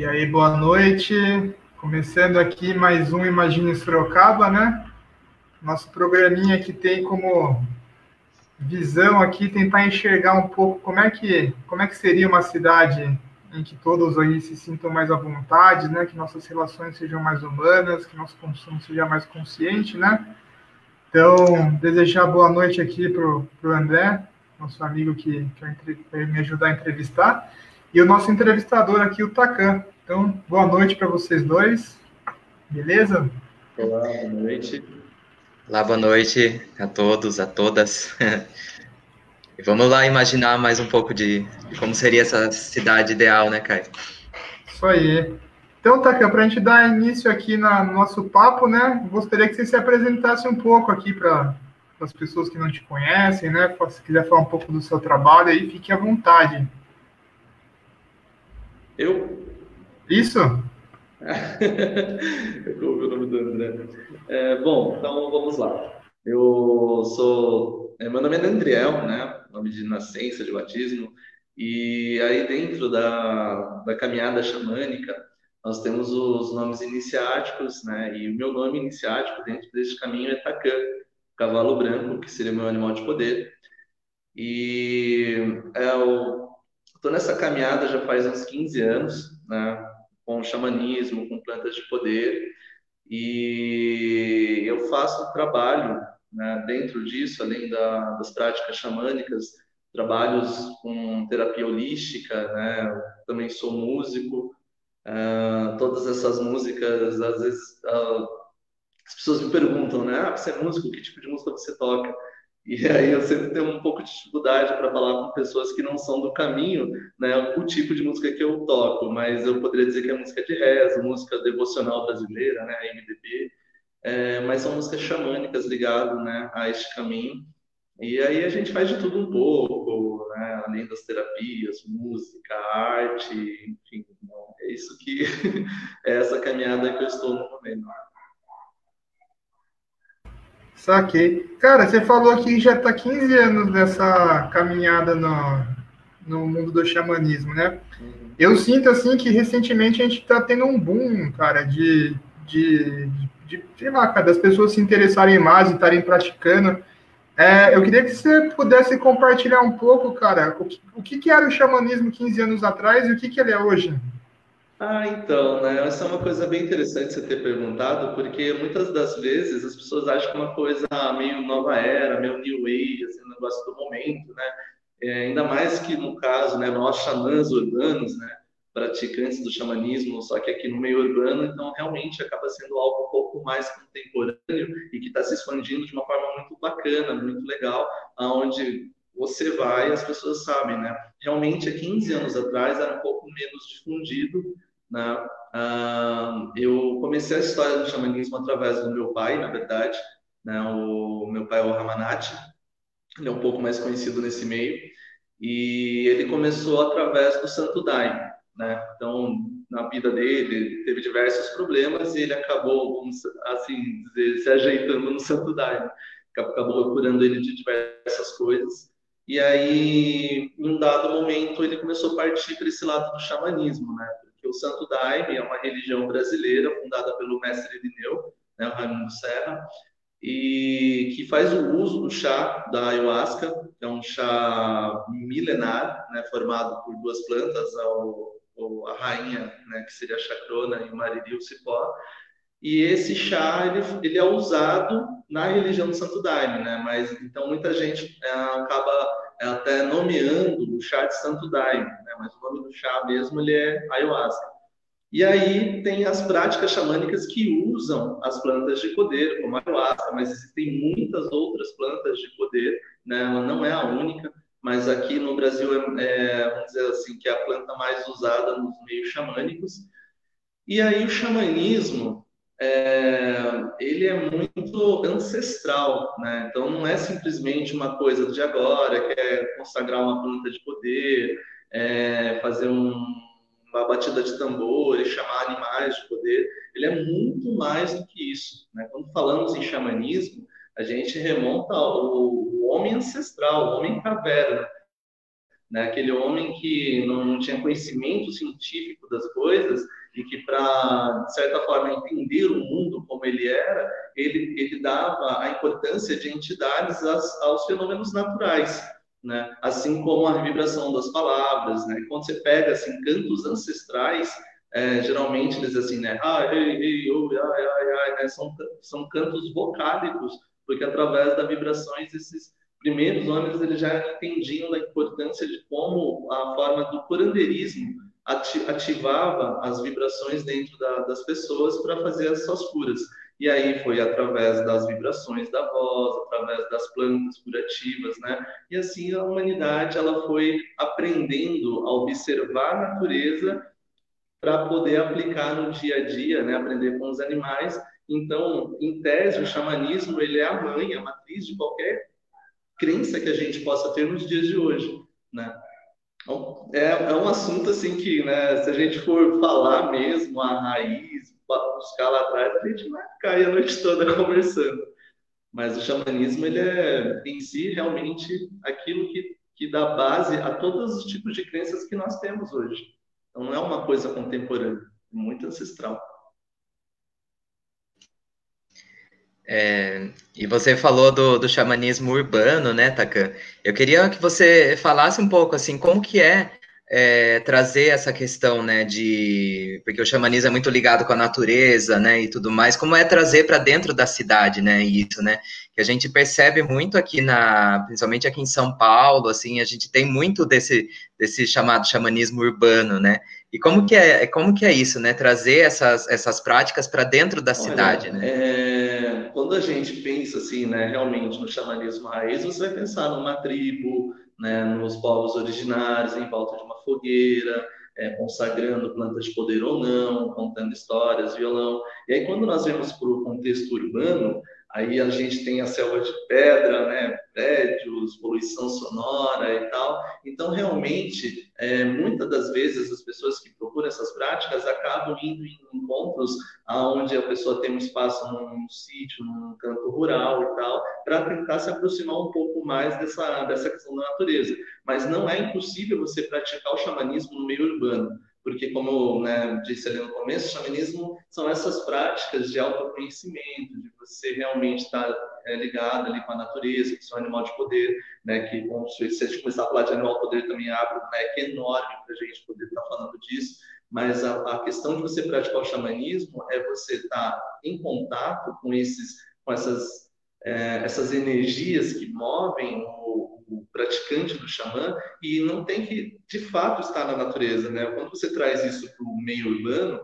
E aí, boa noite. Começando aqui mais um Imagine Sorocaba, né? Nosso programinha que tem como visão aqui tentar enxergar um pouco como é que como é que seria uma cidade em que todos aí se sintam mais à vontade, né? Que nossas relações sejam mais humanas, que nosso consumo seja mais consciente, né? Então, desejar boa noite aqui para o André, nosso amigo que, que vai me ajudar a entrevistar, e o nosso entrevistador aqui, o Takan. Então, boa noite para vocês dois, beleza? Olá, boa noite. Olá, boa noite a todos, a todas. E vamos lá imaginar mais um pouco de, de como seria essa cidade ideal, né, Caio? Isso aí. Então, Takan, para a gente dar início aqui na, no nosso papo, né, gostaria que você se apresentasse um pouco aqui para as pessoas que não te conhecem, né? Se quiser falar um pouco do seu trabalho aí, fique à vontade. Eu? Isso? Eu ouvi o nome do André. É, bom, então vamos lá. Eu sou. É, meu nome é Andriel, né? Nome de nascença, de batismo. E aí, dentro da, da caminhada xamânica, nós temos os nomes iniciáticos, né? E o meu nome iniciático dentro desse caminho é Takan, cavalo branco, que seria meu animal de poder. E é, eu estou nessa caminhada já faz uns 15 anos, né? Com xamanismo, com plantas de poder. E eu faço trabalho né, dentro disso, além da, das práticas xamânicas, trabalhos com terapia holística, né? também sou músico. Uh, todas essas músicas, às vezes, uh, as pessoas me perguntam, né? Ah, você é músico? Que tipo de música você toca? E aí eu sempre tenho um pouco de dificuldade para falar com pessoas que não são do caminho, né, o tipo de música que eu toco, mas eu poderia dizer que é música de reza, música devocional brasileira, né, MDB, é, mas são músicas xamânicas ligadas, né, a este caminho. E aí a gente faz de tudo um pouco, né, além das terapias, música, arte, enfim, é isso que é essa caminhada que eu estou no momento. Saquei. Cara, você falou que já está 15 anos nessa caminhada no, no mundo do xamanismo, né? Uhum. Eu sinto, assim, que recentemente a gente está tendo um boom, cara, de, de, de, sei lá, cara, das pessoas se interessarem mais e estarem praticando. É, eu queria que você pudesse compartilhar um pouco, cara, o que, o que era o xamanismo 15 anos atrás e o que, que ele é hoje. Ah, então, né? Essa é uma coisa bem interessante você ter perguntado, porque muitas das vezes as pessoas acham que é uma coisa meio nova era, meio new age, assim, negócio do momento, né? É, ainda mais que no caso, né, nós xamãs urbanos, né, praticantes do xamanismo, só que aqui no meio urbano, então realmente acaba sendo algo um pouco mais contemporâneo e que está se expandindo de uma forma muito bacana, muito legal, aonde você vai, as pessoas sabem, né? Realmente, há 15 anos atrás era um pouco menos difundido, né? Eu comecei a história do xamanismo através do meu pai, na verdade. Né? O meu pai é o Ramanati, ele é um pouco mais conhecido nesse meio. E ele começou através do Santo Daime. Né? Então, na vida dele, teve diversos problemas e ele acabou, assim, dizer, se ajeitando no Santo Daime. Acabou curando ele de diversas coisas. E aí, em um dado momento, ele começou a partir para esse lado do xamanismo, né? O Santo Daime é uma religião brasileira fundada pelo mestre Irineu, né, o Raimundo Serra, e que faz o uso do chá da ayahuasca, que é um chá milenar, né, formado por duas plantas, a, a rainha, né, que seria a chacrona, e o mariri, o cipó, e esse chá ele, ele é usado na religião do Santo Daime, né? Mas então muita gente é, acaba é, até nomeando o chá de Santo Daime? Mas o nome do chá mesmo ele é ayahuasca. E aí tem as práticas xamânicas que usam as plantas de poder, como a ayahuasca, mas existem muitas outras plantas de poder, né? Ela não é a única, mas aqui no Brasil é, é vamos dizer assim que é a planta mais usada nos meios xamânicos. E aí o xamanismo é, ele é muito ancestral, né? Então não é simplesmente uma coisa de agora, que é consagrar uma planta de poder, é, fazer um, uma batida de tambor e chamar animais de poder. Ele é muito mais do que isso. Né? Quando falamos em xamanismo, a gente remonta ao, homem ancestral, o homem caverna. né? Aquele homem que não tinha conhecimento científico das coisas e que para de certa forma entender o mundo como ele era, ele ele dava a importância de entidades aos, aos fenômenos naturais, né? Assim como a vibração das palavras, né? Quando você pega assim cantos ancestrais é, geralmente eles assim, né? Ah, ei, ei, oh, ai, ai, ai, né? São, são cantos vocálicos, porque através das vibrações esses primeiros homens eles já entendiam a importância de como a forma do curandeirismo ativava as vibrações dentro da, das pessoas para fazer as suas curas. E aí foi através das vibrações da voz, através das plantas curativas, né? E assim a humanidade ela foi aprendendo a observar a natureza para poder aplicar no dia a dia, né? Aprender com os animais. Então, em tese, o xamanismo ele é a mãe, a matriz de qualquer crença que a gente possa ter nos dias de hoje, né? Então, é, é um assunto assim que, né, se a gente for falar mesmo a raiz, buscar lá atrás, a gente vai cair a noite toda conversando. Mas o xamanismo, ele é em si realmente aquilo que, que dá base a todos os tipos de crenças que nós temos hoje. Então não é uma coisa contemporânea, é muito ancestral. É, e você falou do, do xamanismo urbano, né, Takan? Eu queria que você falasse um pouco, assim, como que é, é, trazer essa questão, né, de... Porque o xamanismo é muito ligado com a natureza, né, e tudo mais. Como é trazer para dentro da cidade, né, isso, né? Que a gente percebe muito aqui na... Principalmente aqui em São Paulo, assim, a gente tem muito desse, desse chamado xamanismo urbano, né? E como que é, como que é isso, né? Trazer essas, essas práticas para dentro da Olha, cidade, né? É, quando a gente pensa assim, né, realmente no xamanismo raiz, você vai pensar numa tribo, né, nos povos originários, em volta de uma fogueira, é, consagrando plantas de poder ou não, contando histórias, violão. E aí, quando nós vemos para o contexto urbano, Aí a gente tem a selva de pedra, né, prédios, poluição sonora e tal. Então, realmente, é, muitas das vezes as pessoas que procuram essas práticas acabam indo em encontros aonde a pessoa tem um espaço num sítio, num campo rural e tal, para tentar se aproximar um pouco mais dessa, dessa questão da natureza. Mas não é impossível você praticar o xamanismo no meio urbano porque, como né, disse ali no começo, o xamanismo são essas práticas de autoconhecimento, de você realmente estar é, ligado ali com a natureza, que é um animal de poder, né, que, se a gente começar a falar de animal de poder, também abre um leque enorme para a gente poder estar falando disso, mas a, a, questão de você praticar o xamanismo é você estar em contato com esses, com essas, é, essas energias que movem o, praticante do xamã e não tem que, de fato, estar na natureza, né? Quando você traz isso para o meio urbano,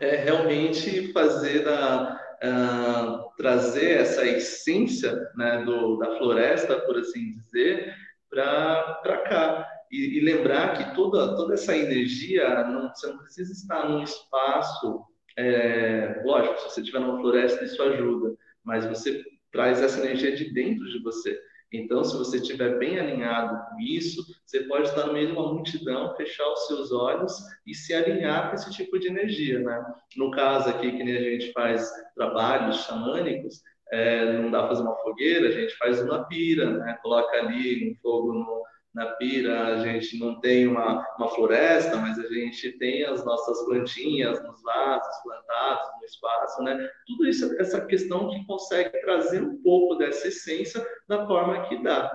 é realmente fazer a, a, trazer essa essência né, do, da floresta, por assim dizer, para cá. E, e, lembrar que toda, toda essa energia, não, você não precisa estar num espaço, é, lógico, se você estiver numa floresta, isso ajuda, mas você traz essa energia de dentro de você. Então, se você estiver bem alinhado com isso, você pode estar no meio de uma multidão, fechar os seus olhos e se alinhar com esse tipo de energia, né? No caso aqui, que nem a gente faz trabalhos xamânicos, é, não dá para fazer uma fogueira, a gente faz uma pira, né? Coloca ali um fogo no, na pira, a gente não tem uma, uma floresta, mas a gente tem as nossas plantinhas nos vasos plantados no espaço, né? Tudo isso, essa questão que consegue trazer um pouco dessa essência da forma que dá.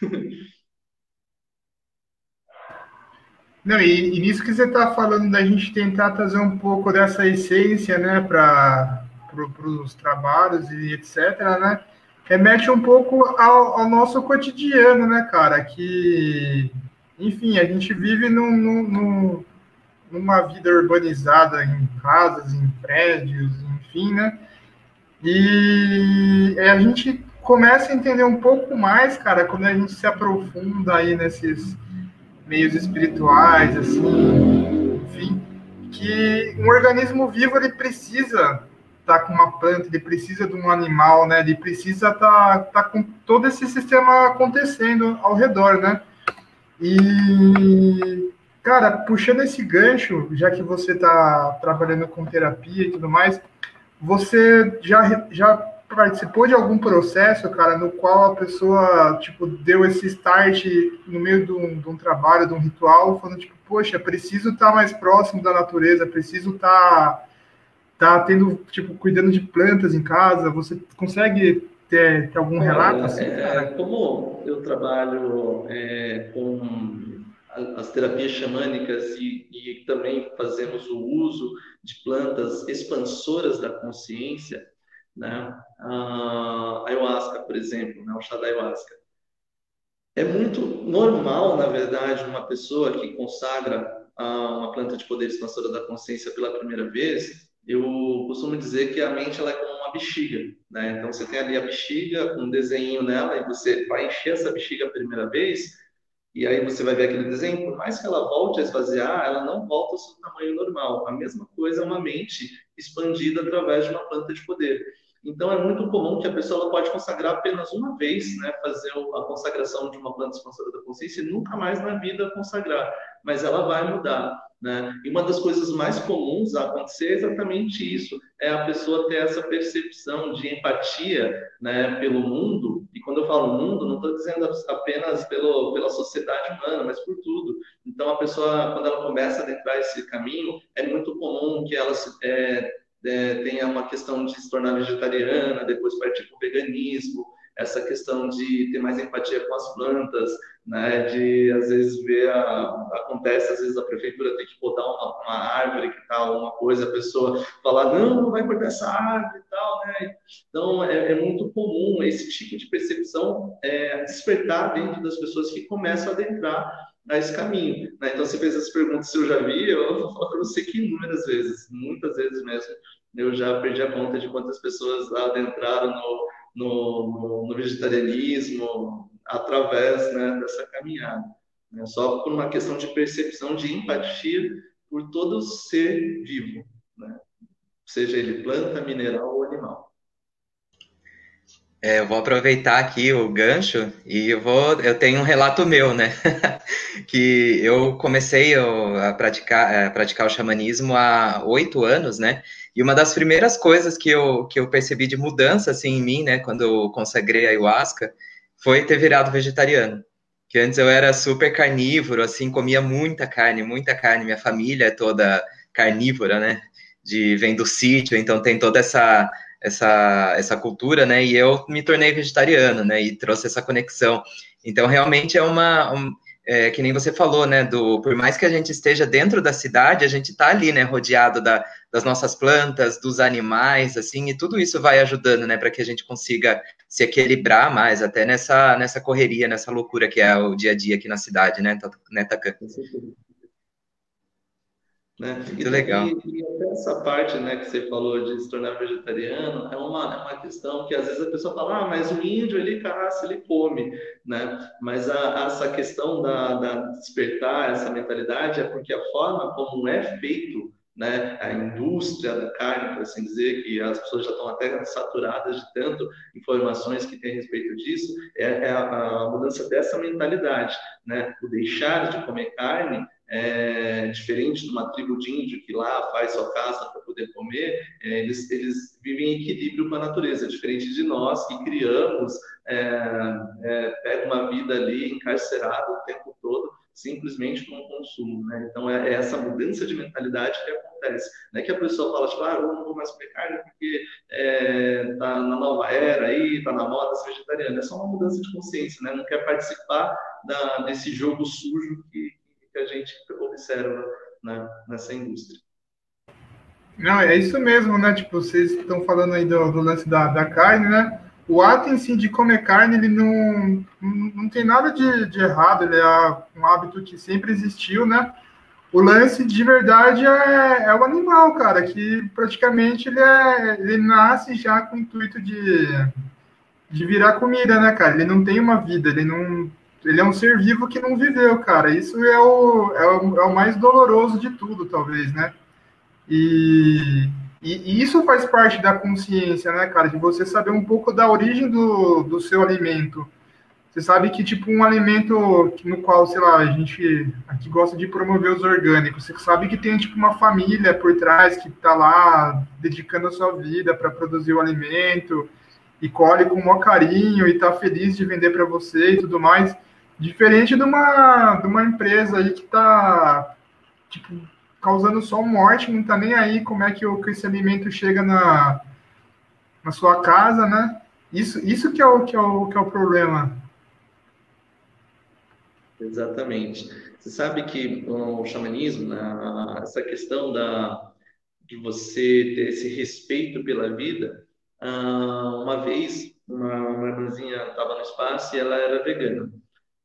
Não, e, e nisso que você está falando da gente tentar trazer um pouco dessa essência, né, para pro, os trabalhos e etc, né? Remete um pouco ao, ao, nosso cotidiano, né, cara? Que, enfim, a gente vive num, num, numa vida urbanizada em casas, em prédios, enfim, né? E a gente começa a entender um pouco mais, cara, quando a gente se aprofunda aí nesses meios espirituais, assim, enfim, que um organismo vivo ele precisa tá com uma planta, ele precisa de um animal, né? Ele precisa tá, tá com todo esse sistema acontecendo ao redor, né? E cara, puxando esse gancho, já que você está trabalhando com terapia e tudo mais, você já, já participou de algum processo, cara, no qual a pessoa, tipo, deu esse start no meio de um, de um trabalho, de um ritual, falando, tipo, poxa, preciso estar tá mais próximo da natureza, preciso estar tá, tá tendo, tipo, cuidando de plantas em casa. Você consegue ter, ter algum relato assim? É, como eu trabalho é, com as terapias xamânicas e, e também fazemos o uso de plantas expansoras da consciência, né? A ayahuasca, por exemplo, né? o chá da ayahuasca. É muito normal, na verdade, uma pessoa que consagra uma planta de poder expansora da consciência pela primeira vez, eu costumo dizer que a mente ela é como uma bexiga, né? Então você tem ali a bexiga, um desenho nela, e você vai encher essa bexiga a primeira vez, e aí você vai ver aquele desenho, por mais que ela volte a esvaziar, ela não volta ao seu tamanho normal. A mesma coisa é uma mente expandida através de uma planta de poder. Então é muito comum que a pessoa pode consagrar apenas uma vez, né, fazer a consagração de uma planta expansora da consciência e nunca mais na vida consagrar, mas ela vai mudar. Né? E uma das coisas mais comuns a acontecer é exatamente isso: é a pessoa ter essa percepção de empatia né, pelo mundo. E quando eu falo mundo, não estou dizendo apenas pelo, pela sociedade humana, mas por tudo. Então, a pessoa, quando ela começa a adentrar esse caminho, é muito comum que ela se, é, é, tenha uma questão de se tornar vegetariana, depois partir para o veganismo, essa questão de ter mais empatia com as plantas, né, de às vezes ver a, acontece às vezes a prefeitura tem que botar uma, uma árvore que tal uma coisa a pessoa falar não não vai cortar essa árvore e tal né? Então é, é muito comum esse tipo de percepção é, despertar dentro das pessoas que começam a adentrar a esse caminho né? então você fez essa pergunta se eu já vi eu vou falar para você que inúmeras vezes muitas vezes mesmo eu já perdi a conta de quantas pessoas adentraram no, no, no vegetarianismo através né, dessa caminhada. Né? Só por uma questão de percepção, de empatia por todo ser vivo, né? seja ele planta, mineral ou animal. É, eu vou aproveitar aqui o gancho e eu vou, eu tenho um relato meu, né? que eu comecei a praticar, a praticar o xamanismo há oito anos, né? E uma das primeiras coisas que eu, que eu percebi de mudança assim em mim, né, quando eu consagrei a ayahuasca, foi ter virado vegetariano. Que antes eu era super carnívoro, assim, comia muita carne, muita carne. Minha família é toda carnívora, né? De vem do sítio, então tem toda essa essa essa cultura, né? E eu me tornei vegetariano, né? E trouxe essa conexão. Então realmente é uma um, é, que nem você falou, né, do, por mais que a gente esteja dentro da cidade, a gente está ali, né, rodeado da, das nossas plantas, dos animais, assim, e tudo isso vai ajudando, né, para que a gente consiga se equilibrar mais, até nessa, nessa correria, nessa loucura que é o dia a dia aqui na cidade, né, né Tacan? Né? Muito e, legal. E, e, até essa parte né, que você falou de se tornar vegetariano é uma, é uma questão que às vezes a pessoa fala, ah, mas o índio ele caça, ele come, né? Mas a, essa questão da, da despertar essa mentalidade é porque a forma como é feito né, a indústria da carne, por assim dizer, que as pessoas já estão até saturadas de tanto informações que tem a respeito disso, é, é a, a, mudança dessa mentalidade, né, o deixar de comer carne é, diferente de uma tribo de índio que lá faz sua casa para poder comer, é, eles, eles vivem em equilíbrio com a natureza, diferente de nós que criamos, é, é pega uma vida ali encarcerada o tempo todo, simplesmente com o consumo. Né? Então, é, é essa mudança de mentalidade que acontece. Não é que a pessoa fala, tipo, ah, eu não vou mais comer carne porque está é, na nova era aí, está na moda ser vegetariano. É só uma mudança de consciência, né? Não quer participar da, desse jogo sujo que, que a gente observa né, nessa indústria. Não, é isso mesmo, né? Tipo, vocês estão falando aí do, do lance da, da carne, né? O ato em si de comer carne, ele não, não tem nada de, de errado, ele é um hábito que sempre existiu, né? O lance de verdade é, é o animal, cara, que praticamente ele, é, ele nasce já com o intuito de, de virar comida, né, cara? Ele não tem uma vida, ele não ele é um ser vivo que não viveu, cara. Isso é o, é o, é o mais doloroso de tudo, talvez, né? E, e, e, isso faz parte da consciência, né, cara? De você saber um pouco da origem do, do seu alimento. Você sabe que, tipo, um alimento no qual, sei lá, a gente aqui gosta de promover os orgânicos, você sabe que tem, tipo, uma família por trás que tá lá dedicando a sua vida para produzir o alimento e colhe com o maior carinho e tá feliz de vender para você e tudo mais. Diferente de uma, de uma empresa aí que tá tipo, causando só morte, não tá nem aí como é que, o, que esse alimento chega na, na sua casa, né? Isso, isso que, é o, que, é o, que é o problema. Exatamente. Você sabe que o xamanismo, né, essa questão da, de você ter esse respeito pela vida, ah, uma vez uma irmãzinha estava no espaço e ela era vegana,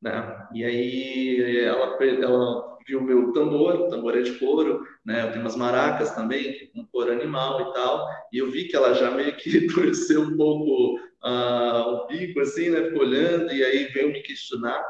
né? E aí ela, ela viu meu tambor, tambor é de couro, né? Eu tenho umas maracas também, com couro animal e tal, e eu vi que ela já meio que torceu um pouco uh, o bico, assim, né? Ficou olhando, e aí veio me questionar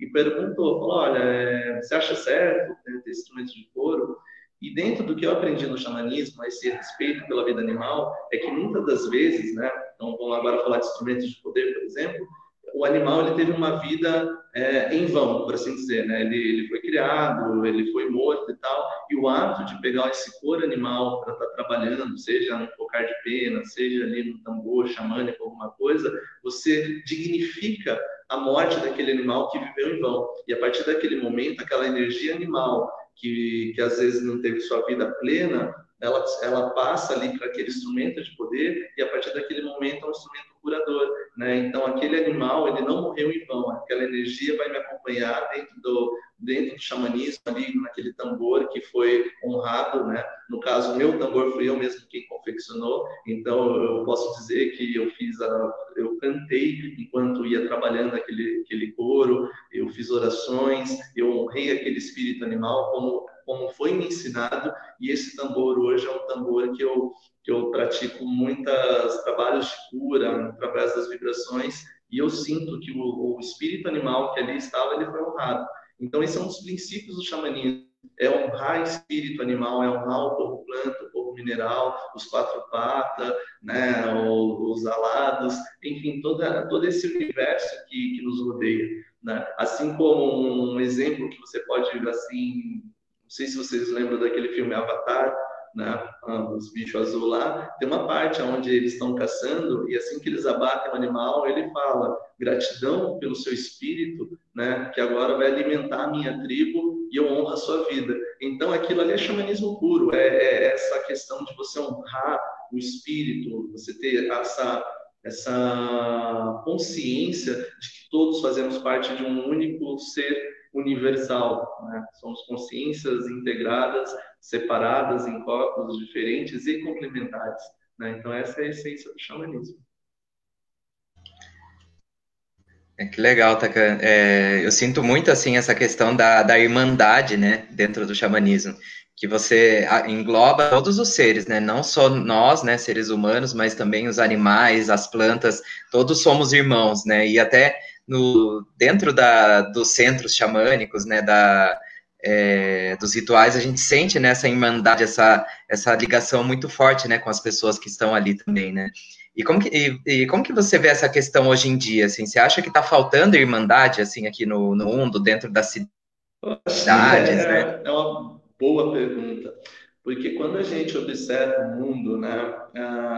e perguntou, falou, olha, é, você acha certo né, ter instrumentos de couro? E dentro do que eu aprendi no xamanismo, esse respeito pela vida animal, é que muitas das vezes, né, então vamos agora falar de instrumentos de poder, por exemplo, o animal ele teve uma vida é, em vão, por assim dizer, né? Ele, ele, foi criado, ele foi morto e tal, e o ato de pegar esse couro animal para estar tá trabalhando, seja no focar de pena, seja ali no tambor xamânico, alguma coisa, você dignifica a morte daquele animal que viveu em vão. E a partir daquele momento, aquela energia animal que, que às vezes não teve sua vida plena, ela, ela passa ali para aquele instrumento de poder e a partir daquele momento é um instrumento curador, né? Então aquele animal ele não morreu em vão, aquela energia vai me acompanhar dentro do dentro do xamanismo ali naquele tambor que foi honrado, né? No caso meu tambor fui eu mesmo quem confeccionou, então eu posso dizer que eu fiz a eu cantei enquanto ia trabalhando aquele aquele coro, eu fiz orações, eu honrei aquele espírito animal como como foi me ensinado, e esse tambor hoje é um tambor que eu, que eu pratico muitos trabalhos de cura, através das vibrações, e eu sinto que o, o espírito animal que ali estava, ele foi honrado. Então, esse é um dos princípios do xamanismo, é honrar espírito animal, é honrar o povo planta, o povo mineral, os quatro patas, né, os alados, enfim, toda, todo esse universo que, que nos rodeia. Né? Assim como um exemplo que você pode, assim, sei se vocês lembram daquele filme Avatar, né? Ah, os bichos azul lá, tem uma parte onde eles estão caçando e assim que eles abatem o animal, ele fala gratidão pelo seu espírito, né? Que agora vai alimentar a minha tribo e eu honro a sua vida. Então aquilo ali é xamanismo puro, é, é essa questão de você honrar o espírito, você ter essa essa consciência de que todos fazemos parte de um único ser universal. Né? Somos consciências integradas, separadas em corpos diferentes e complementares. Né? Então, essa é a essência do xamanismo. É, que legal, Taka. É, eu sinto muito assim essa questão da, da irmandade, né, dentro do xamanismo, que você engloba todos os seres, né, não só nós, né, seres humanos, mas também os animais, as plantas, todos somos irmãos, né, e até no, dentro da, dos centros xamânicos, né, da, é, dos rituais, a gente sente né, essa irmandade, essa, essa ligação muito forte né, com as pessoas que estão ali também, né? E como que, e, e como que você vê essa questão hoje em dia? Assim, você acha que está faltando irmandade assim aqui no, no mundo, dentro das cidades? É, né? é uma boa pergunta. Porque quando a gente observa o mundo, né,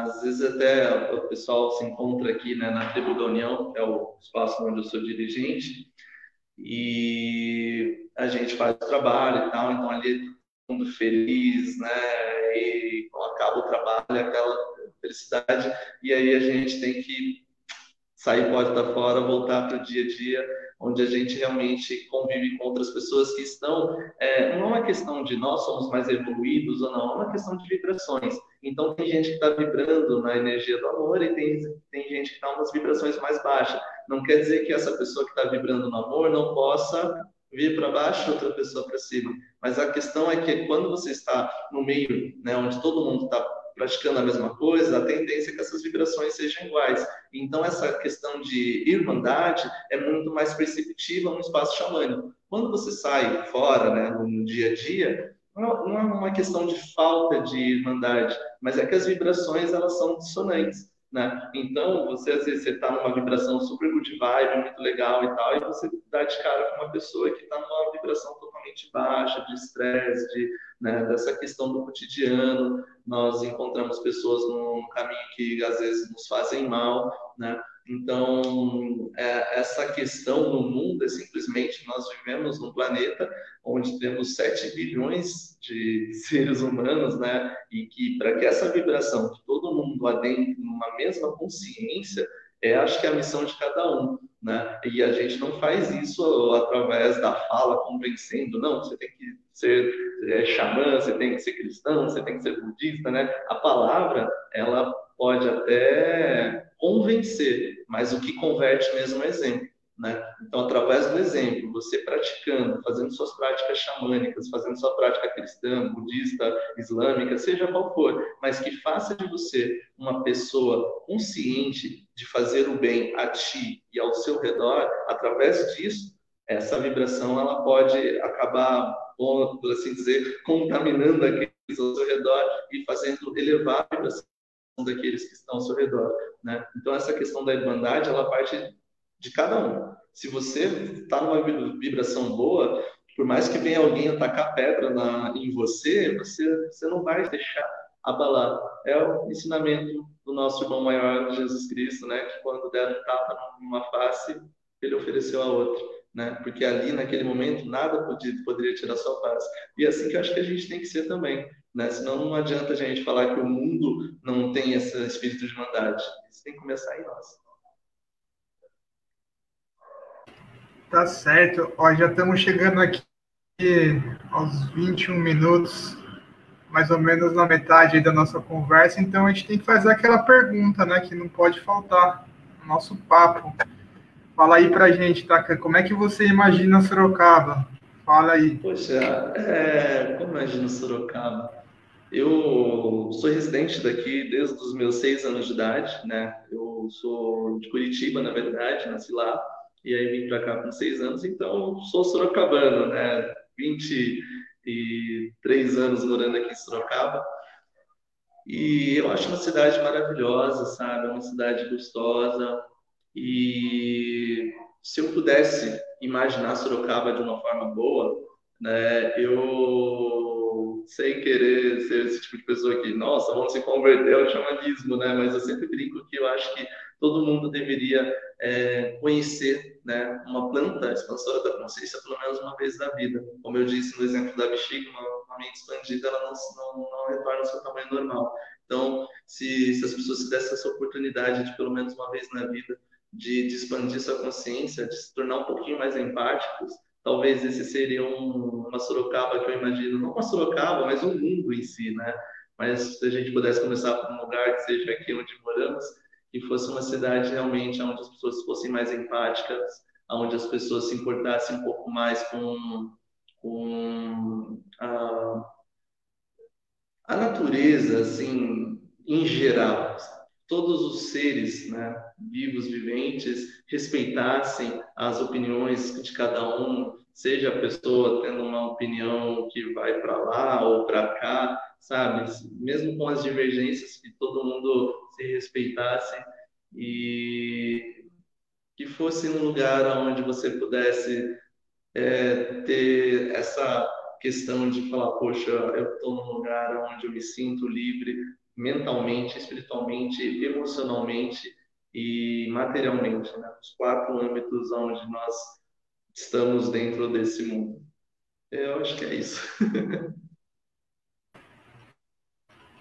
às vezes até o pessoal se encontra aqui né, na Tribo da União, que é o espaço onde eu sou dirigente, e a gente faz o trabalho e tal, então ali todo mundo feliz, né, e acaba o trabalho, aquela felicidade, e aí a gente tem que sair porta fora, voltar para o dia a dia, onde a gente realmente convive com outras pessoas que estão. É, não é uma questão de nós somos mais evoluídos ou não, é uma questão de vibrações. Então, tem gente que está vibrando na energia do amor e tem, tem gente que está umas vibrações mais baixas. Não quer dizer que essa pessoa que está vibrando no amor não possa vir para baixo outra pessoa para cima. Mas a questão é que quando você está no meio, né, onde todo mundo está praticando a mesma coisa, a tendência é que essas vibrações sejam iguais. Então, essa questão de irmandade é muito mais perceptível no espaço xamânico. Quando você sai fora, né, no dia a dia, não é uma questão de falta de irmandade, mas é que as vibrações elas são dissonantes. Né? Então, você às vezes você tá numa vibração super good vibe, muito legal e tal, e você dá de cara com uma pessoa que está numa vibração totalmente baixa, de estresse, de, né, dessa questão do cotidiano. Nós encontramos pessoas num caminho que às vezes nos fazem mal, né? Então, é, essa questão no mundo é simplesmente nós vivemos num planeta onde temos 7 bilhões de seres humanos, né? E que para que essa vibração, que todo mundo adentre numa mesma consciência, é acho que é a missão de cada um, né? E a gente não faz isso através da fala convencendo, não, você tem que ser é, xamã, você tem que ser cristão, você tem que ser budista, né? A palavra, ela pode até convencer, mas o que converte mesmo é exemplo. Né? Então, através do exemplo, você praticando, fazendo suas práticas xamânicas, fazendo sua prática cristã, budista, islâmica, seja qual for, mas que faça de você uma pessoa consciente de fazer o bem a ti e ao seu redor, através disso, essa vibração ela pode acabar, por assim dizer, contaminando aqueles ao seu redor e fazendo elevar a vibração daqueles que estão ao seu redor, né? Então essa questão da irmandade, ela parte de cada um. Se você está numa vibração boa, por mais que venha alguém atacar pedra na, em você, você, você não vai deixar abalar. É o ensinamento do nosso irmão maior, Jesus Cristo, né? Que quando der um tapa numa face, ele ofereceu a outra. Né? Porque ali, naquele momento, nada podia, poderia tirar sua paz. E é assim que eu acho que a gente tem que ser também. Né? Senão não adianta a gente falar que o mundo não tem esse espírito de maldade. Isso tem que começar em nós. Tá certo. Ó, já estamos chegando aqui aos 21 minutos, mais ou menos na metade da nossa conversa, então a gente tem que fazer aquela pergunta, né, que não pode faltar no nosso papo. Fala aí pra gente, Taka, como é que você imagina Sorocaba? Fala aí. Poxa, é, como imagina Sorocaba? Eu sou residente daqui desde os meus seis anos de idade, né? Eu sou de Curitiba, na verdade, nasci lá, e aí vim para cá com seis anos, então sou sorocabano, né? 23 anos morando aqui em Sorocaba. E eu acho uma cidade maravilhosa, sabe? É uma cidade gostosa. E se eu pudesse imaginar Sorocaba de uma forma boa, né? Eu sem querer ser esse tipo de pessoa que, nossa, vamos se converter ao xamanismo, né? Mas eu sempre brinco que eu acho que todo mundo deveria é, conhecer né, uma planta expansora da consciência pelo menos uma vez na vida. Como eu disse no exemplo da bexiga, uma, uma mente expandida, ela não, não, não retorna ao seu tamanho normal. Então, se, se as pessoas se dessem essa oportunidade de pelo menos uma vez na vida de, de expandir sua consciência, de se tornar um pouquinho mais empáticos, talvez esse seria um, uma Sorocaba que eu imagino, não uma Sorocaba, mas um mundo em si, né? Mas se a gente pudesse começar por um lugar que seja aqui onde moramos, que fosse uma cidade realmente onde as pessoas fossem mais empáticas, onde as pessoas se importassem um pouco mais com, com a, a natureza, assim, em geral. Todos os seres, né? vivos, viventes, respeitassem as opiniões de cada um, seja a pessoa tendo uma opinião que vai para lá ou para cá, sabe? Mesmo com as divergências, que todo mundo se respeitasse e que fosse um lugar onde você pudesse é, ter essa questão de falar, poxa, eu estou num lugar onde eu me sinto livre mentalmente, espiritualmente, emocionalmente e materialmente, né? os quatro âmbitos onde nós estamos dentro desse mundo. Eu acho que é isso.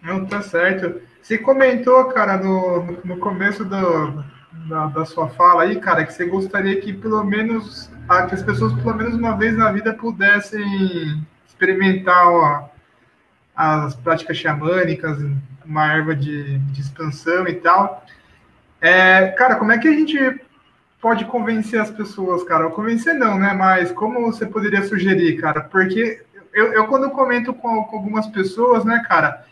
Não, tá certo. Você comentou, cara, no, no começo do, da, da, sua fala aí, cara, que você gostaria que pelo menos que as pessoas pelo menos uma vez na vida pudessem experimentar ó, as práticas xamânicas, uma erva de, de expansão e tal. É, cara, como é que a gente pode convencer as pessoas, cara? Convencer não, né? Mas como você poderia sugerir, cara? Porque eu, eu quando comento com, com, algumas pessoas, né, cara,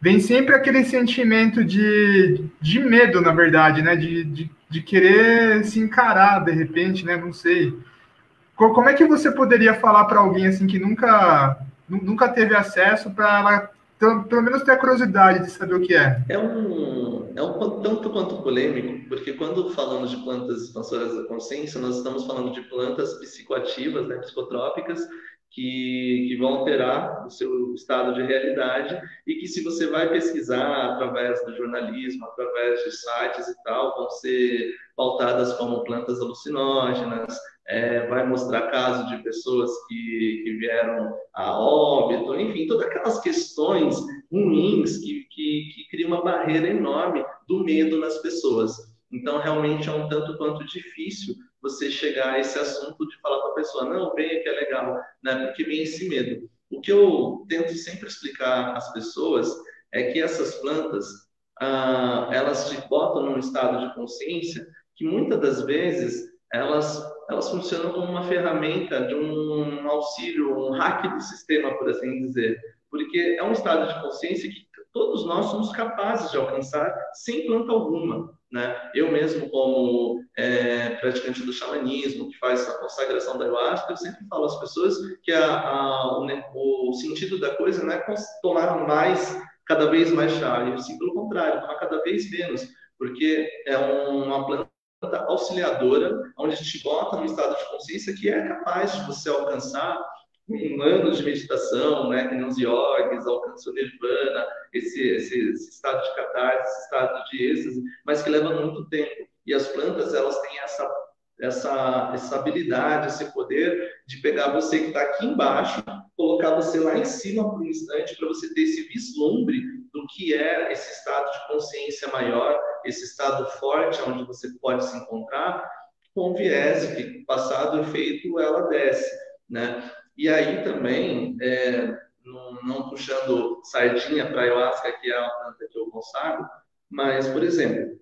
vem sempre aquele sentimento de, de medo, na verdade, né? De, de, de querer se encarar de repente, né? Não sei. Como é que você poderia falar para alguém assim que nunca nunca teve acesso para ela pelo menos ter a curiosidade de saber o que é? É um é um tanto quanto polêmico, porque quando falamos de plantas expansoras da consciência, nós estamos falando de plantas psicoativas, né, psicotrópicas, que, que, vão alterar o seu estado de realidade e que se você vai pesquisar através do jornalismo, através de sites e tal, vão ser pautadas como plantas alucinógenas, é, vai mostrar casos de pessoas que, que vieram a óbito, enfim, todas aquelas questões ruins que, que, que criam uma barreira enorme do medo nas pessoas. Então, realmente é um tanto quanto difícil você chegar a esse assunto de falar para a pessoa, não, venha que é legal, né? porque vem esse medo. O que eu tento sempre explicar às pessoas é que essas plantas, ah, elas te botam num estado de consciência que muitas das vezes elas, elas funcionam como uma ferramenta de um auxílio, um hack do sistema, por assim dizer. Porque é um estado de consciência que todos nós somos capazes de alcançar sem planta alguma. Né? Eu mesmo, como é, praticante do xamanismo, que faz a consagração da ayahuasca, eu sempre falo às pessoas que a, a, o, né, o, sentido da coisa não é tomar mais, cada vez mais chá, e sim pelo contrário, tomar cada vez menos, porque é uma planta auxiliadora, onde a gente bota no estado de consciência que é capaz de você alcançar um ano de meditação, né, que nem os yogis, alcança o nirvana, esse, esse, esse, estado de catarse, esse estado de êxtase, mas que leva muito tempo. E as plantas, elas têm essa, essa, essa habilidade, esse poder de pegar você que está aqui embaixo, colocar você lá em cima por um instante, para você ter esse vislumbre do que é esse estado de consciência maior, esse estado forte, onde você pode se encontrar, com viés que passado o efeito ela desce, né? E aí também, é, não, não, puxando sardinha para ayahuasca, que é a planta que eu consagro, mas, por exemplo,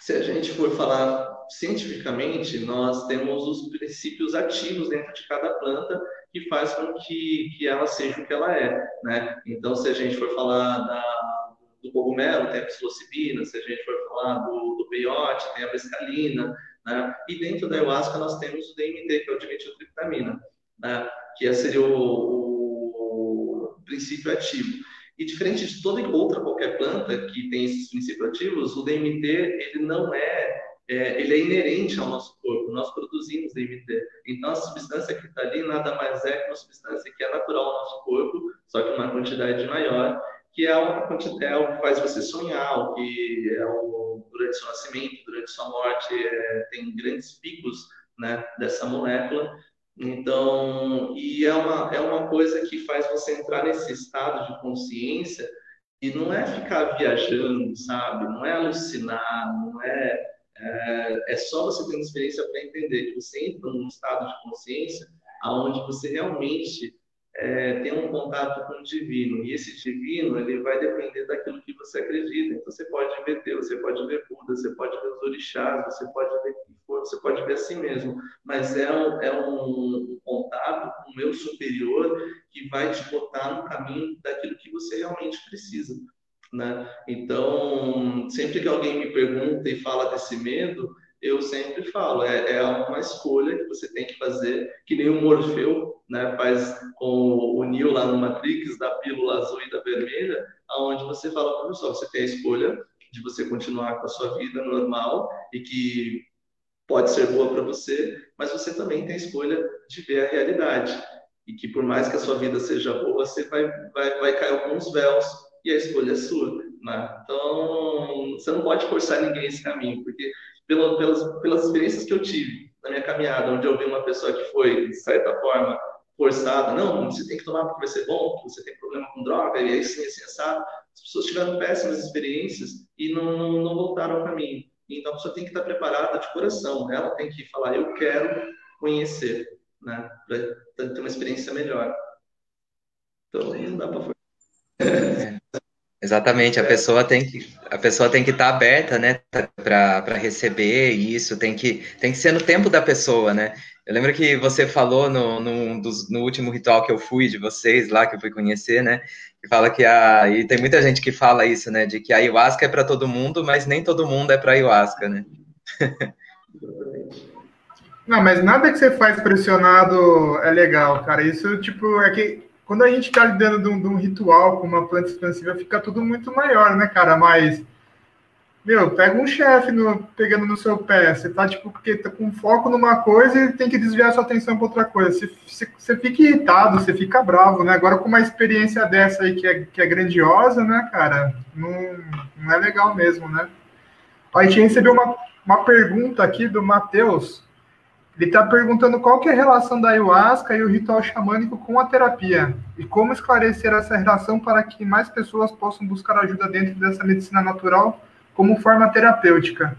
se a gente for falar cientificamente, nós temos os princípios ativos dentro de cada planta que faz com que, que ela seja o que ela é, né? Então, se a gente for falar da, do cogumelo, tem a psilocibina, se a gente for falar do, do peiote, tem a mescalina, né? E dentro da ayahuasca nós temos o DMT, que é o dimetiltriptamina né, que seria o, o princípio ativo. E diferente de toda outra qualquer planta que tem esses princípios ativos, o DMT ele não é, é, ele é inerente ao nosso corpo. Nós produzimos DMT. Então a substância que está ali nada mais é que uma substância que é natural ao nosso corpo, só que uma quantidade maior, que é o, é o que faz você sonhar, o que é o, durante seu nascimento, durante sua morte, é, tem grandes picos né, dessa molécula então, e é uma, é uma coisa que faz você entrar nesse estado de consciência e não é ficar viajando, sabe? Não é alucinar, não é. É, é só você ter uma experiência para entender que você entra num estado de consciência aonde você realmente é, tem um contato com o divino. E esse divino, ele vai depender daquilo que você acredita. Então, você pode ver Deus, você pode ver Buda, você pode ver os orixás, você pode ver você pode ver assim mesmo. Mas é um, é um contato com o meu superior que vai te botar no caminho daquilo que você realmente precisa. Né? Então, sempre que alguém me pergunta e fala desse medo, eu sempre falo, é, é uma escolha que você tem que fazer, que nem o Morfeu né, faz com o Neo lá no Matrix, da pílula azul e da vermelha, aonde você fala para o pessoal, você tem a escolha de você continuar com a sua vida normal e que pode ser boa para você, mas você também tem a escolha de ver a realidade. E que por mais que a sua vida seja boa, você vai, vai, vai cair alguns véus e a escolha é sua. Né? Então, você não pode forçar ninguém esse caminho, porque pela, pelas, pelas experiências que eu tive na minha caminhada, onde eu vi uma pessoa que foi, de certa forma, forçada, não, você tem que tomar porque vai ser bom, você tem problema com droga, e aí sim, assim, assado. As pessoas tiveram péssimas experiências e não, não, não voltaram ao caminho. Então, a pessoa tem que estar preparada de coração, ela tem que falar, eu quero conhecer, né, para ter uma experiência melhor. Então, não dá para é. Exatamente, a pessoa tem que a pessoa tem que estar aberta, né, para receber isso, tem que tem que ser no tempo da pessoa, né? Eu lembro que você falou no, no, dos, no último ritual que eu fui de vocês lá que eu fui conhecer, né? Que fala que a e tem muita gente que fala isso, né? De que a ayahuasca é para todo mundo, mas nem todo mundo é para ayahuasca, né? Não, mas nada que você faz pressionado é legal, cara. Isso tipo é que quando a gente está lidando de um, de um, ritual com uma planta expansiva, fica tudo muito maior, né, cara? Mas meu, pega um chefe pegando no seu pé. Você tá, tipo, porque tá com foco numa coisa e tem que desviar sua atenção para outra coisa. Você, você, você, fica irritado, você fica bravo, né? Agora, com uma experiência dessa aí que é, que é grandiosa, né, cara? Não, não é legal mesmo, né? A gente recebeu uma, uma pergunta aqui do Matheus. Ele está perguntando qual que é a relação da ayahuasca e o ritual xamânico com a terapia e como esclarecer essa relação para que mais pessoas possam buscar ajuda dentro dessa medicina natural como forma terapêutica.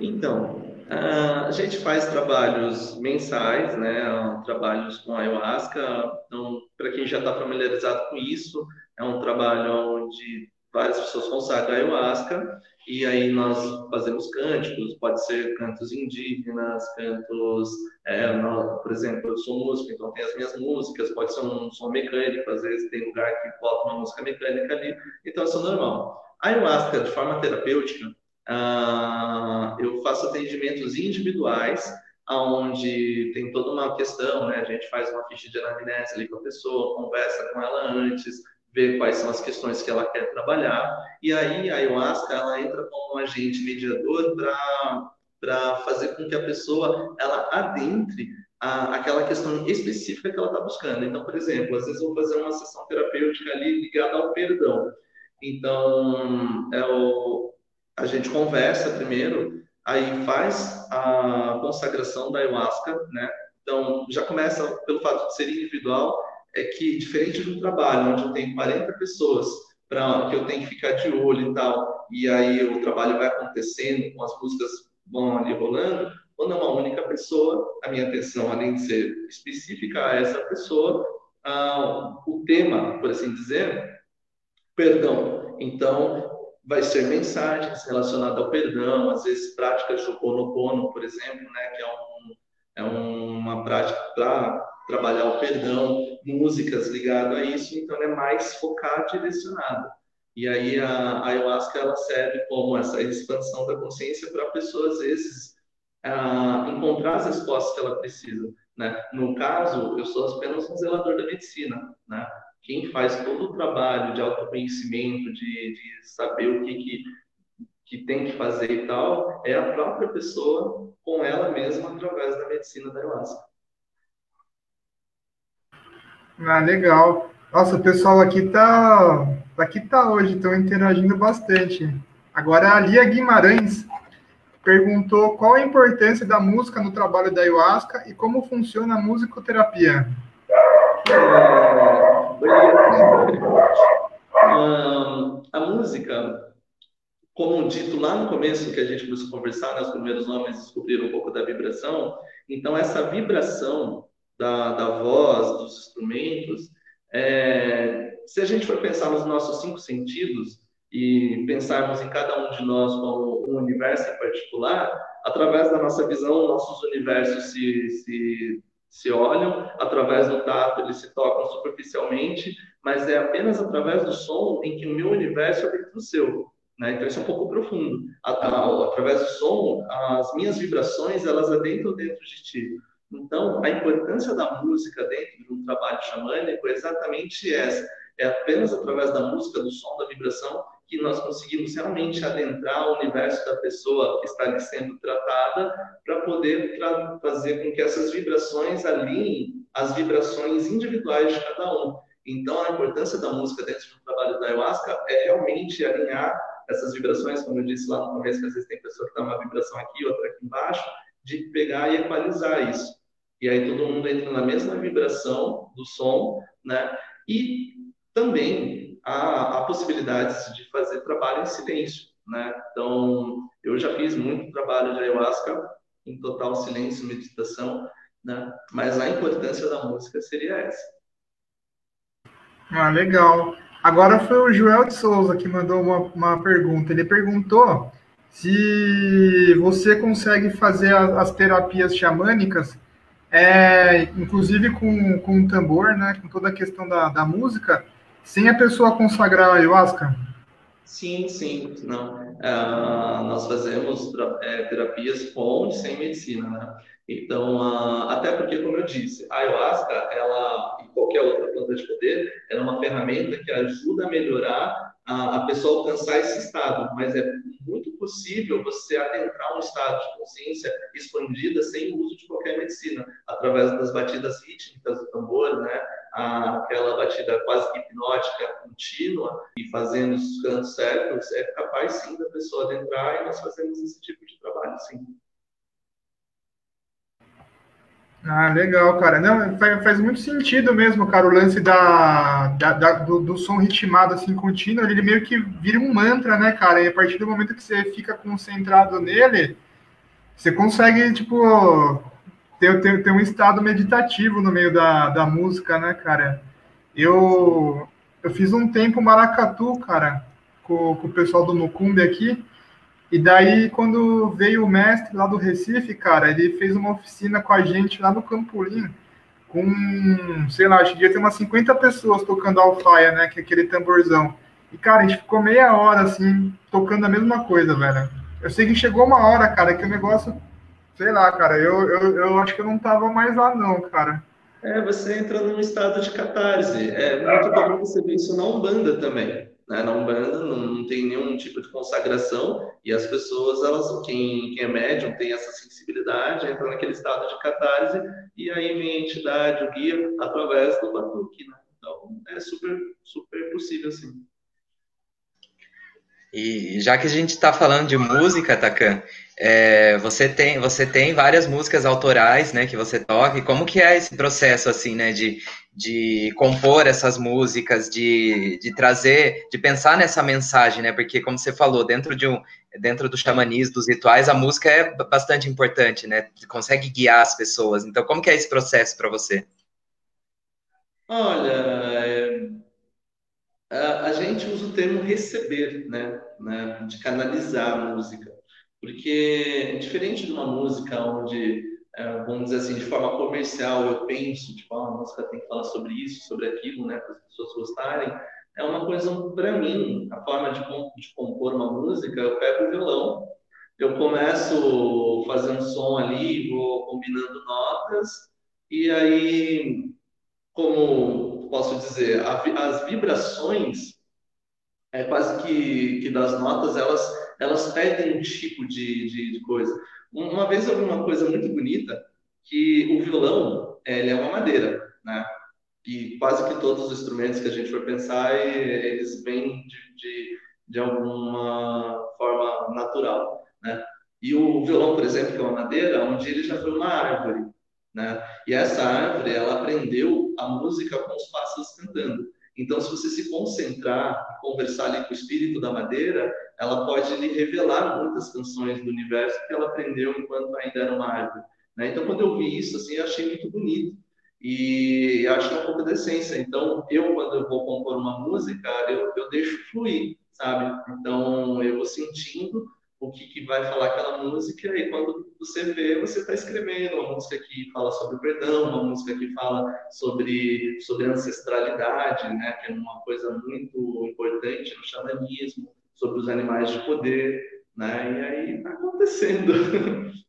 Então, a gente faz trabalhos mensais, né? Trabalhos com ayahuasca. Então, para quem já está familiarizado com isso, é um trabalho onde várias pessoas consagram ayahuasca e aí nós fazemos cânticos, pode ser cantos indígenas, cantos, é, por exemplo, eu sou músico, então tem as minhas músicas, pode ser um som mecânico, às vezes tem lugar que bota uma música mecânica ali, então isso é normal. A ayahuasca, de forma terapêutica, ah, eu faço atendimentos individuais, aonde tem toda uma questão, né? A gente faz uma ficha de anamnese ali com a pessoa, conversa com ela antes, ver quais são as questões que ela quer trabalhar. E aí a ayahuasca ela entra como um agente mediador para fazer com que a pessoa ela adentre a, aquela questão específica que ela está buscando. Então, por exemplo, às vezes eu vou fazer uma sessão terapêutica ali ligada ao perdão. Então, é o, a gente conversa primeiro, aí faz a consagração da ayahuasca, né? Então, já começa pelo fato de ser individual, é que, diferente de um trabalho onde eu tenho 40 pessoas para que eu tenho que ficar de olho e tal, e aí o trabalho vai acontecendo, com as músicas vão ali rolando, quando é uma única pessoa, a minha atenção, além de ser específica a essa pessoa, ah, o tema, por assim dizer, perdão. Então, vai ser mensagens relacionadas ao perdão, às vezes práticas de Ho'oponopono, por exemplo, né, que é, um, é uma prática para trabalhar o perdão, músicas ligadas a isso, então é mais focado, direcionado. E aí a, a ayahuasca ela serve como essa expansão da consciência para a pessoa às vezes encontrar as respostas que ela precisa. Né? No caso, eu sou apenas um zelador da medicina. Né? Quem faz todo o trabalho de autoconhecimento, de, de saber o que, que, que tem que fazer e tal, é a própria pessoa com ela mesma através da medicina da ayahuasca. Ah, legal. Nossa, o pessoal aqui tá, aqui tá hoje, estão interagindo bastante. Agora a Lia Guimarães perguntou qual a importância da música no trabalho da ayahuasca e como funciona a musicoterapia. a música, como dito lá no começo que a gente começou a conversar, né, os primeiros homens descobriram um pouco da vibração. Então essa vibração da, da voz, dos instrumentos, é, se a gente for pensar nos nossos cinco sentidos e pensarmos em cada um de nós como um universo em particular, através da nossa visão, nossos universos se, se, se olham, através do tato eles se tocam superficialmente, mas é apenas através do som em que o meu universo é do seu. Né? Então isso é um pouco profundo. Através do som, as minhas vibrações elas adentram dentro de ti. Então, a importância da música dentro de um trabalho xamânico é exatamente essa. É apenas através da música, do som, da vibração, que nós conseguimos realmente adentrar o universo da pessoa que está ali sendo tratada, para poder tra fazer com que essas vibrações alinhem as vibrações individuais de cada um. Então, a importância da música dentro de um trabalho da ayahuasca é realmente alinhar essas vibrações, como eu disse lá no começo, que às vezes tem pessoa que dá uma vibração aqui, outra aqui embaixo, de pegar e equalizar isso. E aí todo mundo entra na mesma vibração do som, né? E também há, há possibilidades de fazer trabalho em silêncio, né? Então, eu já fiz muito trabalho de ayahuasca em total silêncio, meditação, né? Mas a importância da música seria essa. Ah, legal. Agora foi o Joel de Souza que mandou uma, uma pergunta. Ele perguntou se você consegue fazer as terapias xamânicas é, inclusive com, com o tambor, né, com toda a questão da, da música, sem a pessoa consagrar a ayahuasca? Sim, sim, não. Uh, nós fazemos é, terapias com e sem medicina, né? Então, uh, até porque, como eu disse, a ayahuasca, ela e qualquer outra planta de poder, é uma ferramenta que ajuda a melhorar a, a pessoa alcançar esse estado, mas é possível você adentrar um estado de consciência expandida sem o uso de qualquer medicina, através das batidas rítmicas do tambor, né? aquela batida quase hipnótica contínua e fazendo os cantos certos, é capaz sim da pessoa adentrar e nós fazemos esse tipo de trabalho, sim. Ah, legal, cara. Não, faz, faz, muito sentido mesmo, cara, o lance da, da, da do, do, som ritmado assim contínuo, ele meio que vira um mantra, né, cara? E a partir do momento que você fica concentrado nele, você consegue, tipo, ter, ter, ter um estado meditativo no meio da, da música, né, cara? Eu, eu fiz um tempo maracatu, cara, com, com o pessoal do Mucumbi aqui, e daí, quando veio o mestre lá do Recife, cara, ele fez uma oficina com a gente lá no Campolim, com, sei lá, acho que devia ter umas 50 pessoas tocando alfaia, né, que é aquele tamborzão. E, cara, a gente ficou meia hora, assim, tocando a mesma coisa, velho. Eu sei que chegou uma hora, cara, que o negócio, sei lá, cara, eu, eu, eu acho que eu não tava mais lá, não, cara. É, você entra num estado de catarse. É muito comum você ver isso na Umbanda também né, na Umbanda não, não, tem nenhum tipo de consagração e as pessoas, elas, quem, quem é médium tem essa sensibilidade, entra naquele estado de catarse e aí vem a entidade, o guia, através do batuque, né? Então, é super, super possível, sim. E já que a gente está falando de música, Takan, é, você tem você tem várias músicas autorais, né, que você toca. E como que é esse processo assim, né, de, de compor essas músicas, de, de trazer, de pensar nessa mensagem, né? Porque como você falou, dentro de um dentro do xamanismo, dos rituais, a música é bastante importante, né? Consegue guiar as pessoas. Então, como que é esse processo para você? Olha, é, a, a, gente usa o termo receber, né? né? De canalizar a música. Porque, diferente de uma música onde, vamos dizer assim, de forma comercial, eu penso, tipo, ah, a música tem que falar sobre isso, sobre aquilo, né? Para as pessoas gostarem. É uma coisa, para mim, a forma de, de compor uma música, eu pego o violão, eu começo fazendo som ali, vou combinando notas, e aí, como posso dizer, as vibrações, é quase que, que das notas, elas, elas pedem um tipo de, de, de coisa. Uma vez eu vi uma coisa muito bonita, que o violão, ele é uma madeira, né? E quase que todos os instrumentos que a gente for pensar, eles vêm de, de, de alguma forma natural, né? E o violão, por exemplo, que é uma madeira, um dia ele já foi uma árvore, né? E essa árvore, ela aprendeu a música com os pássaros cantando. Então, se você se concentrar, conversar ali com o espírito da madeira, ela pode lhe revelar muitas canções do universo que ela aprendeu enquanto ainda era uma árvore. Né? Então, quando eu vi isso, assim, eu achei muito bonito. E acho que é um pouco da essência. Então, eu, quando eu vou compor uma música, eu, eu deixo fluir, sabe? Então, eu vou sentindo o que, que vai falar aquela música, e quando você vê, você está escrevendo uma música que fala sobre perdão, uma música que fala sobre, sobre ancestralidade, né, que é uma coisa muito importante no xamanismo, sobre os animais de poder, né, e aí está acontecendo.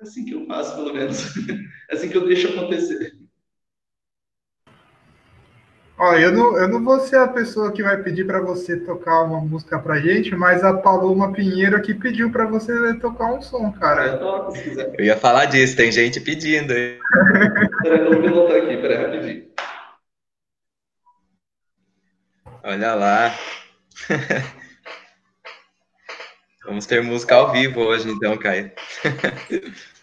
É assim que eu faço, pelo menos. É assim que eu deixo acontecer. Ó, eu não, eu não vou ser a pessoa que vai pedir para você tocar uma música pra gente, mas a Paloma Pinheiro aqui pediu para você tocar um som, cara. Eu toco, se quiser. Eu ia falar disso, tem gente pedindo aí. Peraí, eu vou voltar aqui, peraí, rapidinho. Olha lá. Vamos ter música ao vivo hoje, então, Caio.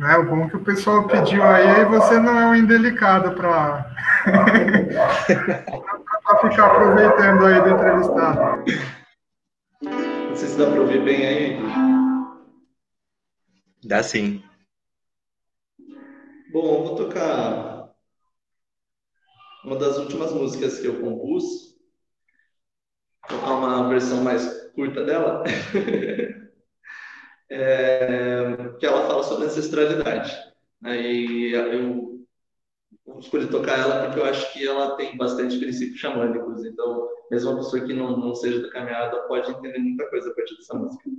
É, o bom que o pessoal pediu aí, você não é um indelicado para ficar aproveitando aí do entrevistado. Não sei se dá para ouvir bem aí. Dá sim. Bom, vou tocar uma das últimas músicas que eu compus. Vou tocar uma versão mais curta dela. é, que ela fala sobre ancestralidade. Aí eu escolhi tocar ela porque eu acho que ela tem bastante princípios xamânicos. Então, mesmo uma pessoa que não, não seja da caminhada pode entender muita coisa a partir dessa música.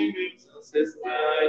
Aê,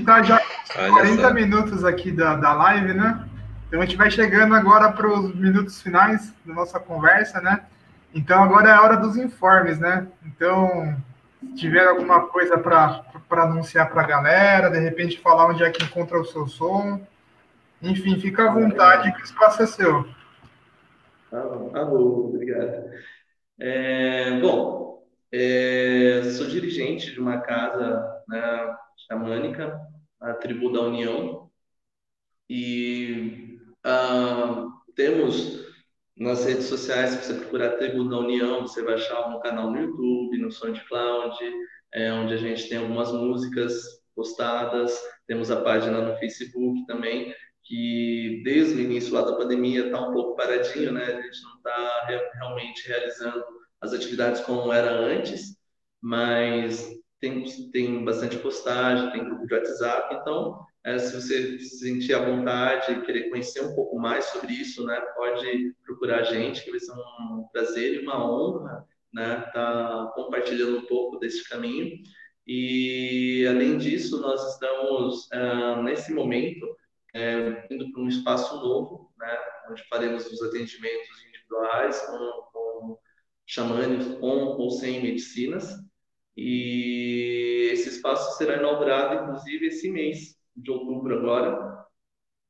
está já Olha 40 só. minutos aqui da, da live, né? Então a gente vai chegando agora para os minutos finais da nossa conversa, né? Então agora é a hora dos informes, né? Então, se tiver alguma coisa para anunciar para a galera, de repente falar onde é que encontra o seu som, enfim, fica à vontade que o espaço é seu. Ah, ah obrigado. É, bom, é, sou dirigente de uma casa né, xamânica, a Tribo da União, e ah, temos nas redes sociais, se você procurar Tribo da União, você vai achar um canal no YouTube, no SoundCloud, é, onde a gente tem algumas músicas postadas, temos a página no Facebook também, que desde o início lá da pandemia está um pouco paradinho, né? A gente não está realmente realizando as atividades como era antes, mas tem, tem bastante postagem, tem grupo de WhatsApp, então é, se você se sentir à vontade e querer conhecer um pouco mais sobre isso, né, pode procurar a gente, que vai ser um prazer e uma honra né, tá compartilhando um pouco desse caminho. E, além disso, nós estamos, uh, nesse momento, é, indo para um espaço novo, né, onde faremos os atendimentos individuais com xamânicos, com ou sem medicinas. E esse espaço será inaugurado, inclusive, esse mês de outubro agora.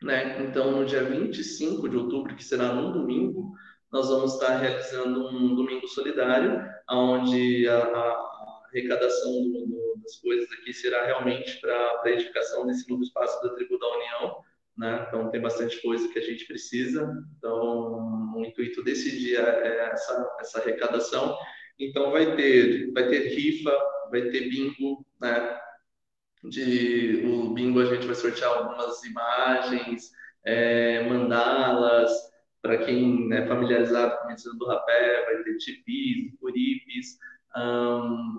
Né? Então, no dia 25 de outubro, que será num domingo, nós vamos estar realizando um domingo solidário, onde a, a arrecadação do, do, das coisas aqui será realmente para a edificação desse novo espaço da Tribo da União. Né? Então, tem bastante coisa que a gente precisa. Então, o intuito desse dia é essa, essa arrecadação. Então, vai ter, vai ter rifa, vai ter bingo, né? De, o bingo a gente vai sortear algumas imagens, é, mandalas, para quem é familiarizado com a medicina do rapé, vai ter tipis, curipes, um,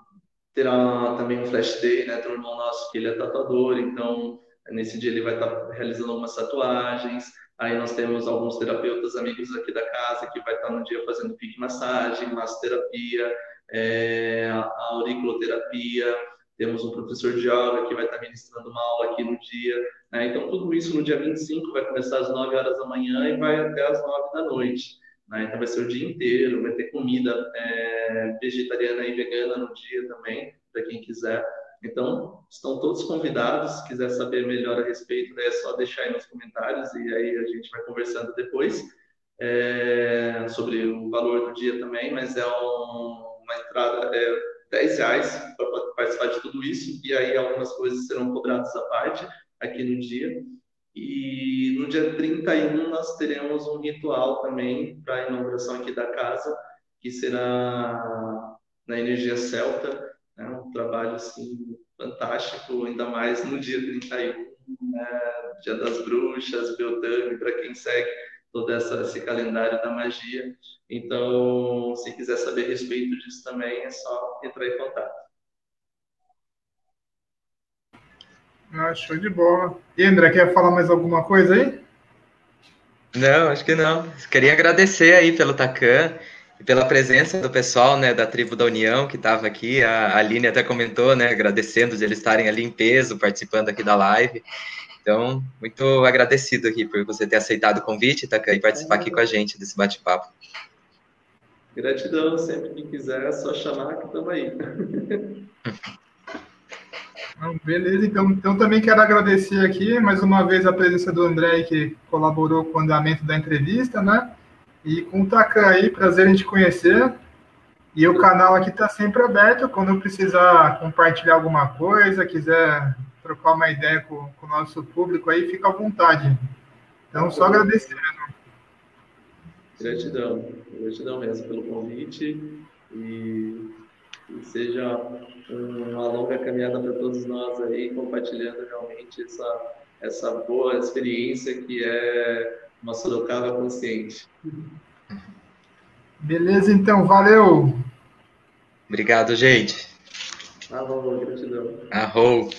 terá também um flash day, né? Tem um irmão nosso que ele é tatuador, então nesse dia ele vai estar realizando algumas tatuagens. Aí nós temos alguns terapeutas amigos aqui da casa que vai estar no dia fazendo pique massagem, massoterapia, é, auriculoterapia, temos um professor de yoga que vai estar ministrando uma aula aqui no dia. Né? Então, tudo isso no dia 25 vai começar às 9 horas da manhã e vai até às 9 da noite. Né? Então, vai ser o dia inteiro, vai ter comida é, vegetariana e vegana no dia também, para quem quiser. Então, estão todos convidados. Se quiser saber melhor a respeito, é só deixar aí nos comentários e aí a gente vai conversando depois é, sobre o valor do dia também. Mas é um, uma entrada, é 10 reais para participar de tudo isso, e aí algumas coisas serão cobradas à parte aqui no dia. E no dia 31 nós teremos um ritual também para a inauguração aqui da casa, que será na energia celta? Um trabalho assim fantástico, ainda mais no dia 31, né? dia das bruxas, Beltane, para quem segue todo essa, esse calendário da magia. Então, se quiser saber a respeito disso também, é só entrar em contato. Ah, show de bola. E André, quer falar mais alguma coisa aí? Não, acho que não. Queria agradecer aí pelo Tacan e pela presença do pessoal, né, da tribo da União que estava aqui. A Aline até comentou, né, agradecendo de eles estarem ali em peso, participando aqui da live. Então, muito agradecido aqui por você ter aceitado o convite, Tacan, e participar aqui com a gente desse bate-papo. Gratidão, sempre que quiser, é só chamar que estamos aí. beleza, então, então também quero agradecer aqui mais uma vez a presença do André, que colaborou com o andamento da entrevista, né? E com o Takan aí, prazer em te conhecer. E o canal aqui está sempre aberto, quando precisar compartilhar alguma coisa, quiser trocar uma ideia com, com o nosso público aí, fica à vontade. Então, só agradecer. Gratidão, gratidão mesmo pelo convite e, e seja uma longa caminhada para todos nós aí, compartilhando realmente essa, essa boa experiência que é uma Sorocaba consciente. Beleza, então, valeu! Obrigado, gente. Arro, gratidão. Arro.